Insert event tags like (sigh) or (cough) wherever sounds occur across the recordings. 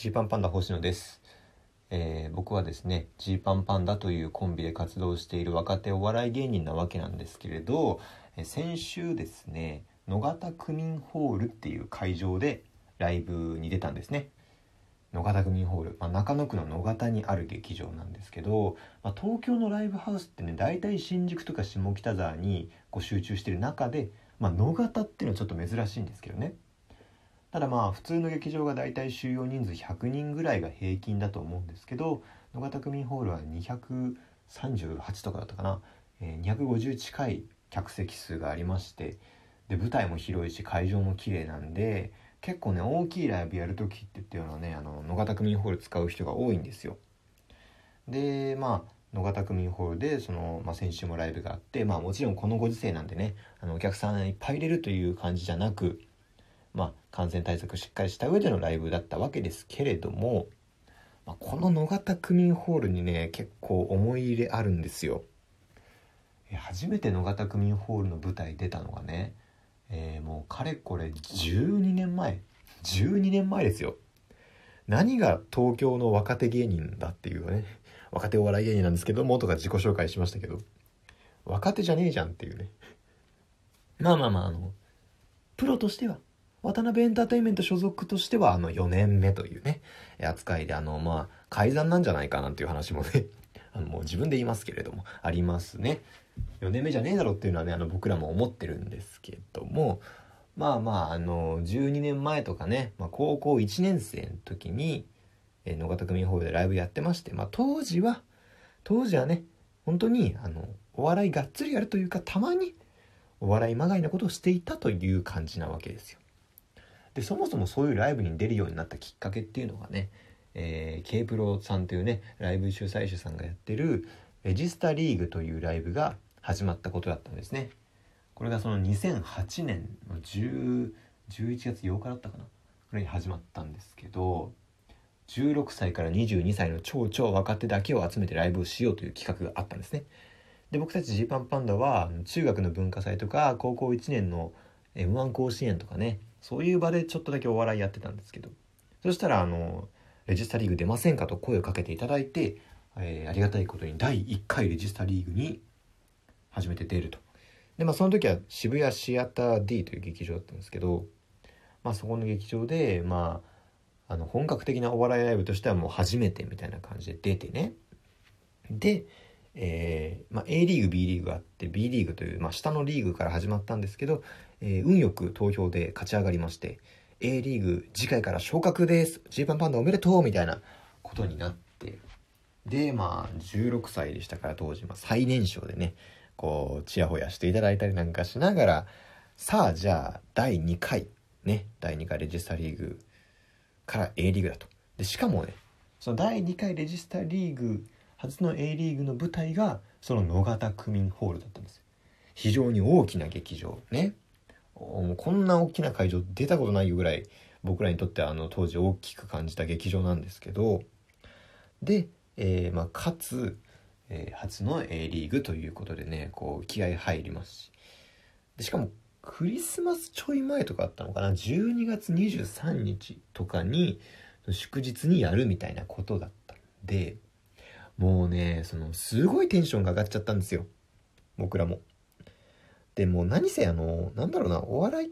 ジーパンパンダ星野です、えー、僕はですねジーパンパンダというコンビで活動している若手お笑い芸人なわけなんですけれど、え、先週ですね野方区民ホールっていう会場でライブに出たんですね。野方区民ホール、まあ、中野区の野方にある劇場なんですけど、まあ、東京のライブハウスってね大体新宿とか下北沢にこう集中してる中で、まあ、野方っていうのはちょっと珍しいんですけどね。ただまあ普通の劇場がだいたい収容人数100人ぐらいが平均だと思うんですけど野方区民ホールは238とかだったかな、えー、250近い客席数がありましてで舞台も広いし会場も綺麗なんで結構ね大きいライブやる時ってっていうのはねあの野方区民ホール使う人が多いんですよ。でまあ野方区民ホールでその、まあ、先週もライブがあってまあもちろんこのご時世なんでねあのお客さんいっぱい入れるという感じじゃなくまあ、感染対策しっかりした上でのライブだったわけですけれども、まあ、この野方区民ホールにね結構思い入れあるんですよ。初めて野方区民ホールの舞台出たのがね、えー、もうかれこれ12年前12年前ですよ。何が東京の若手芸人だっていうね若手お笑い芸人なんですけどもとか自己紹介しましたけど若手じゃねえじゃんっていうねまあまあまああのプロとしては渡辺エンターテインメント所属としてはあの4年目というね、扱いであのまあ改ざんなんじゃないかなっていう話もね、(laughs) あのもう自分で言いますけれども、ありますね。4年目じゃねえだろっていうのはね、あの僕らも思ってるんですけども、まあまあ、あの、12年前とかね、まあ、高校1年生の時に、えー、野方区民ホールでライブやってまして、まあ当時は、当時はね、本当に、あの、お笑いがっつりやるというか、たまにお笑いまがいなことをしていたという感じなわけですよ。でそもそもそういうライブに出るようになったきっかけっていうのがね、えー、K プロさんというねライブ主催者さんがやってるレジスタリーグというライブが始まったことだったんですね。これがその2008年の10 11月8日だったかなこれに始まったんですけど16歳から22歳の超超若手だけを集めてライブをしようという企画があったんですね。で僕たちジーパンパンダは中学の文化祭とか高校1年の m 1甲子園とかねそういう場でちょっとだけお笑いやってたんですけど。そしたらあのレジスタリーグ出ませんかと声をかけていただいて、えー、ありがたいことに第1回レジスタリーグに初めて出ると。でまあその時は渋谷シアター D という劇場だったんですけどまあそこの劇場でまああの本格的なお笑いライブとしてはもう初めてみたいな感じで出てね。でえーまあ、A リーグ B リーグがあって B リーグという、まあ、下のリーグから始まったんですけど、えー、運よく投票で勝ち上がりまして A リーグ次回から昇格です。ジーパンパンダおめでとうみたいなことになってでまあ16歳でしたから当時、まあ、最年少でねこうちやほやしていただいたりなんかしながらさあじゃあ第2回ね第2回レジスタリーグから A リーグだと。でしかもねその第2回レジスタリーグ初の A リーグの舞台がその野方区民ホールだったんです非常に大きな劇場。ね。もうこんな大きな会場出たことないぐらい僕らにとってあの当時大きく感じた劇場なんですけど。で、えー、まあ、かつ、えー、初の A リーグということでねこう気合入りますし。でしかもクリスマスちょい前とかあったのかな？12月23日とかに祝日にやるみたいなことだったんで。もうね、その、すごいテンションが上がっちゃったんですよ。僕らも。で、もう何せあの、なんだろうな、お笑い、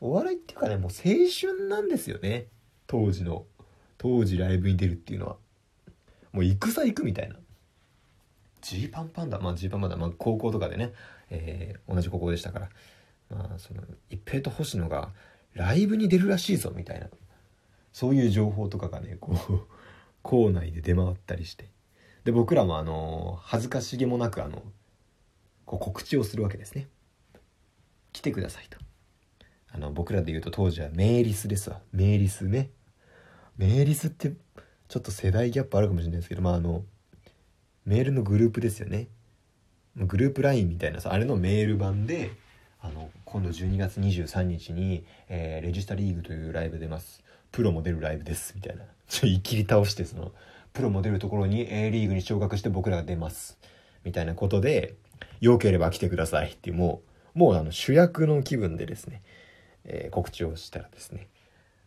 お笑いっていうかね、もう青春なんですよね。当時の。当時ライブに出るっていうのは。もう戦行くみたいな。ジーパンパンダ、まあジーパンパンダ、まあ高校とかでね、えー、同じ高校でしたから。まあその、一平と星野がライブに出るらしいぞみたいな。そういう情報とかがね、こう、(laughs) 校内で出回ったりして。で僕らもあの恥ずかしげもなくあのこう告知をするわけですね。来てくださいと。あの僕らで言うと当時はメーリスですわ。メーリスね。メーリスってちょっと世代ギャップあるかもしれないですけどまああのメールのグループですよね。グループ LINE みたいなさあれのメール版であの今度12月23日に、えー、レジスタリーグというライブ出ます。プロも出るライブですみたいな。ちょいきり倒してそのプロも出るところに A リーグに昇格して僕らが出ます。みたいなことで、良ければ来てくださいっていう、もう、もうあの主役の気分でですね、えー、告知をしたらですね、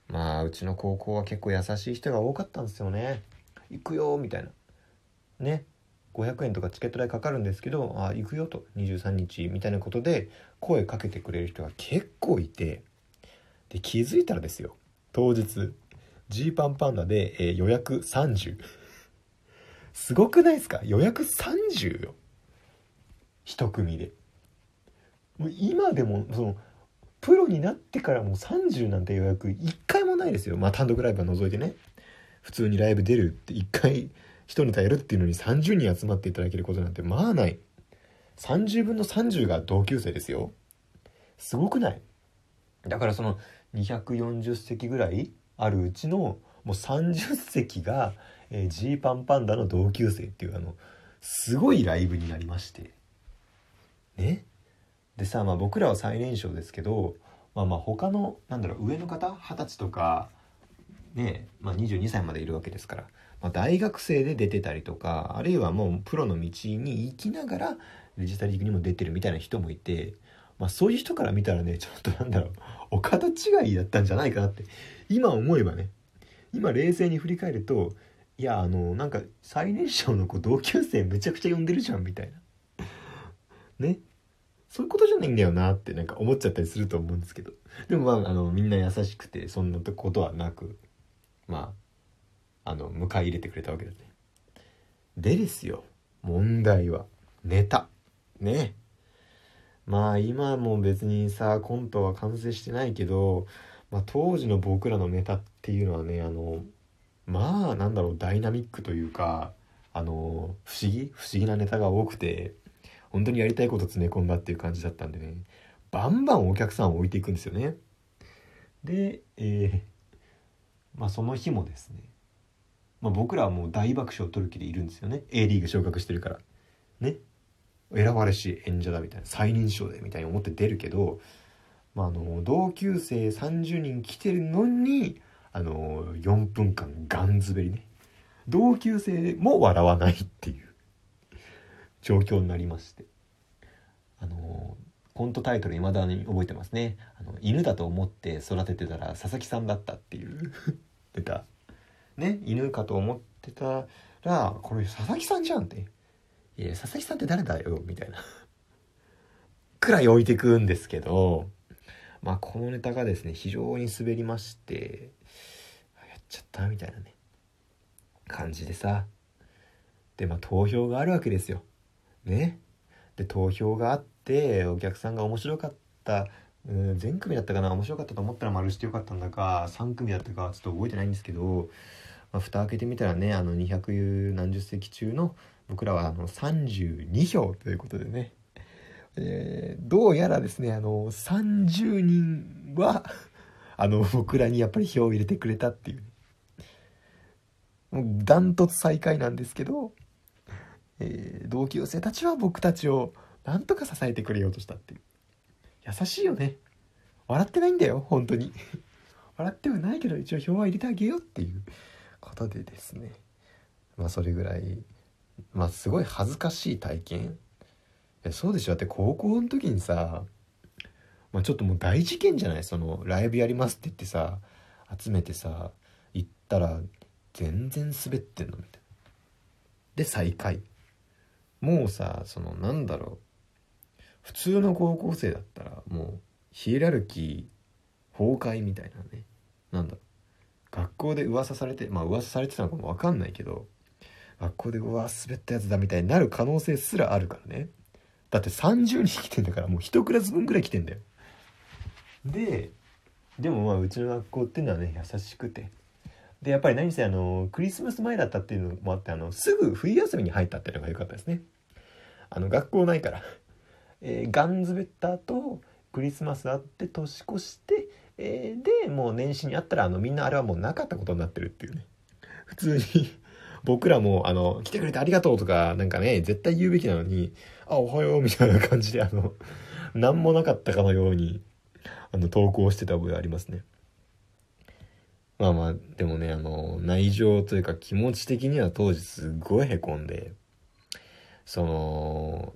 まあうちの高校は結構優しい人が多かったんですよね。行くよみたいな。ね。500円とかチケット代かかるんですけどあ行くよと。23日。みたいなことで声かけてくれる人が結構いて。で気づいたらですよ。当日ジーパンパンダで、えー、予約30すごくないですか？予約30よ。一組で。もう今でもそのプロになってからもう30なんて予約1回もないですよ。まあ単独ライブは除いてね。普通にライブ出るって1回1ネタやるっていうのに30人集まっていただけることなんてまあない。30分の30が同級生ですよ。すごくない？だからその240席ぐらいあるうちのもう30席がジ、えー、パンパンダの同級生っていうあのすごいライブになりまして。ね。でさ、まあ、僕らは最年少ですけどまあまあ他のなんだろう上の方？二十歳とかねまあ、22歳までいるわけですから、まあ、大学生で出てたりとかあるいはもうプロの道に行きながらデジタルリーグにも出てるみたいな人もいて、まあ、そういう人から見たらねちょっとなんだろうお方違いだったんじゃないかなって今思えばね。今冷静に振り返るといやあのなんか最年少の子同級生めちゃくちゃ呼んでるじゃんみたいな。ね。そういうことじゃないんだよなってなんか思っちゃったりすると思うんですけど。でもまああのみんな優しくてそんなことはなくまああの迎え入れてくれたわけですね。でですよ。問題はネタ。ね。まあ今も別にさコントは完成してないけど、まあ、当時の僕らのネタっていうのはねあのまあなんだろうダイナミックというかあの不思議？不思議なネタが多くて本当にやりたいこと詰め込んだっていう感じだったんでね。バンバンお客さんを置いていくんですよね。で、えー、まあその日もですね、まあ、僕らはもう大爆笑を取る気でいるんですよね。A リーグ昇格してるから。ね。選ばれし演者だみたいな。最年少でみたいに思って出るけど、まあ、あの同級生30人来てるのにあの4分間ガンズベリね。同級生も笑わないっていう。状況になりまして。あのコントタイトル未だに覚えてますね。あの犬だと思って育ててたら佐々木さんだったっていう。(laughs) 出た。ね犬かと思ってたらこれ佐々木さんじゃんって「いや佐々木さんって誰だよ」みたいな。くらい置いてくんですけど。まあこのネタがですね非常に滑りましてちゃったみたいなね。感じでさ。でまあ投票があるわけですよ。ね。で投票があってお客さんが面白かったうん全組だったかな面白かったと思ったら丸してよかったんだか3組だったかちょっと覚えてないんですけど、まあ、蓋開けてみたらねあの200何十席中の僕らはあの32票ということでね、えー、どうやらですねあの30人はあの僕らにやっぱり票を入れてくれたっていうもうダントツ最下位なんですけどえー、同級生たちは僕たちをなんとか支えてくれようとしたっていう。優しいよね。笑ってないんだよ本当に。(laughs) 笑ってはないけど一応票は入れてあげようっていうことでですね。まあそれぐらいまあすごい恥ずかしい体験。そうでしょ。だって高校の時にさ、まあ、ちょっともう大事件じゃない？そのライブやりますって言ってさ集めてさ行ったら全然滑ってんのみたいな。で再開もうさそのなんだろう。普通の高校生だったらもうヒエラルキー崩壊みたいなね。なんだろう。学校で噂されてまあ噂されてたのかも分かんないけど学校でうわ滑ったやつだみたいになる可能性すらあるからね。だって30人来てんだからもう1クラス分ぐらい来てんだよ。ででもまあうちの学校っていうのはね優しくて。でやっぱり何せあのクリスマス前だったっていうのもあってあのすぐ冬休みに入ったっていうのが良かったですね。あの学校ないから、えー、ガンズベッターとクリスマスあって年越して、えー、でもう年始にあったらあのみんなあれはもうなかったことになってるっていうね。普通に僕らもあの来てくれてありがとうとかなんかね絶対言うべきなのにあおはようみたいな感じであの何もなかったかのようにあの投稿してた覚えありますね。まあまあでもねあの内情というか気持ち的には当時すごいへこんでその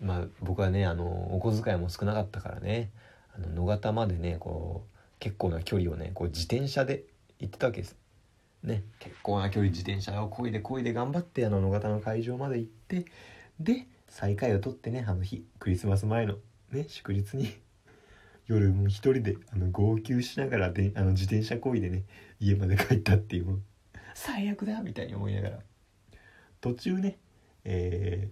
まあ僕はねあのお小遣いも少なかったからねあの野方までねこう結構な距離をねこう自転車で行ってたわけです。ね、結構な距離自転車をこいでこいで頑張ってあの野方の会場まで行ってで再会を取ってねあの日クリスマス前のね祝日に夜も一人であの号泣しながらであの自転車こいでね家まで帰ったっていう最悪だみたいに思いながら。途中ねえ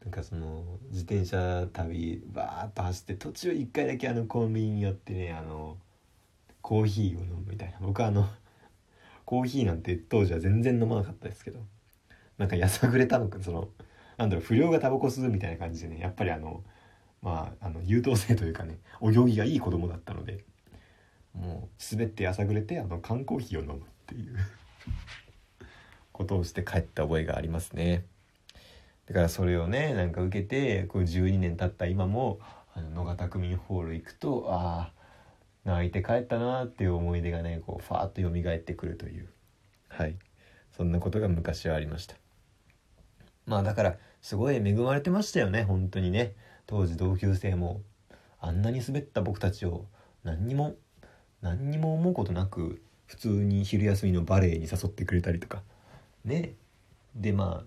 ー、なんかその自転車旅バーッと走って途中一回だけあのコンビニに寄ってねあのコーヒーを飲むみたいな。僕はあのコーヒーなんて当時は全然飲まなかったですけどなんかやさぐれたのかそのなんだろう不良がタバコ吸うみたいな感じでねやっぱりあのまああの優等生というかねお行儀がいい子供だったのでもう滑ってやさぐれてあの缶コーヒーを飲むっていう (laughs) ことをして帰った覚えがありますね。だからそれをねなんか受けてこう12年経った今もあの野方区民ホール行くとああ泣いて帰ったなっていう思い出がねこうファーッと蘇ってくるというはい。そんなことが昔はありました。まあだからすごい恵まれてましたよね本当にね。当時同級生もあんなに滑った僕たちを何にも何にも思うことなく普通に昼休みのバレエに誘ってくれたりとか。ね。でまあ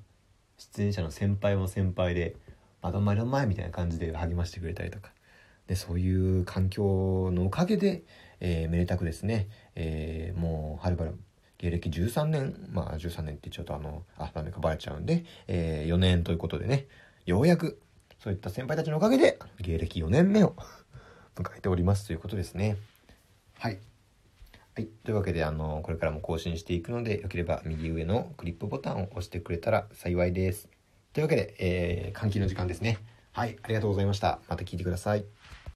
出演者の先輩も先輩で「まだまだ前」みたいな感じで励ましてくれたりとか。でそういう環境のおかげで、えー、めでたくですね、えー、もうはるばる芸歴13年まあ13年ってちょっとあのあダメかバレちゃうんで、えー、4年ということでね。ようやくそういった先輩たちのおかげで芸歴4年目を (laughs) 迎えておりますということですねはいはい。というわけで、あの、これからも更新していくので、よければ右上のクリップボタンを押してくれたら幸いです。というわけで、えー、換気の時間ですね。はい。ありがとうございました。また聞いてください。